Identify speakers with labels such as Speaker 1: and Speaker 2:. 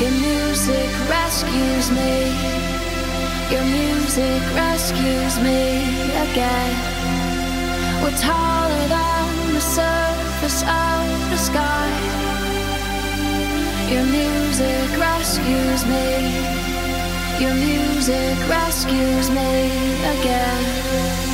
Speaker 1: Your music rescues me. Your music rescues me again. We're taller than the surface of the sky. Your music rescues me. Your music rescues me again.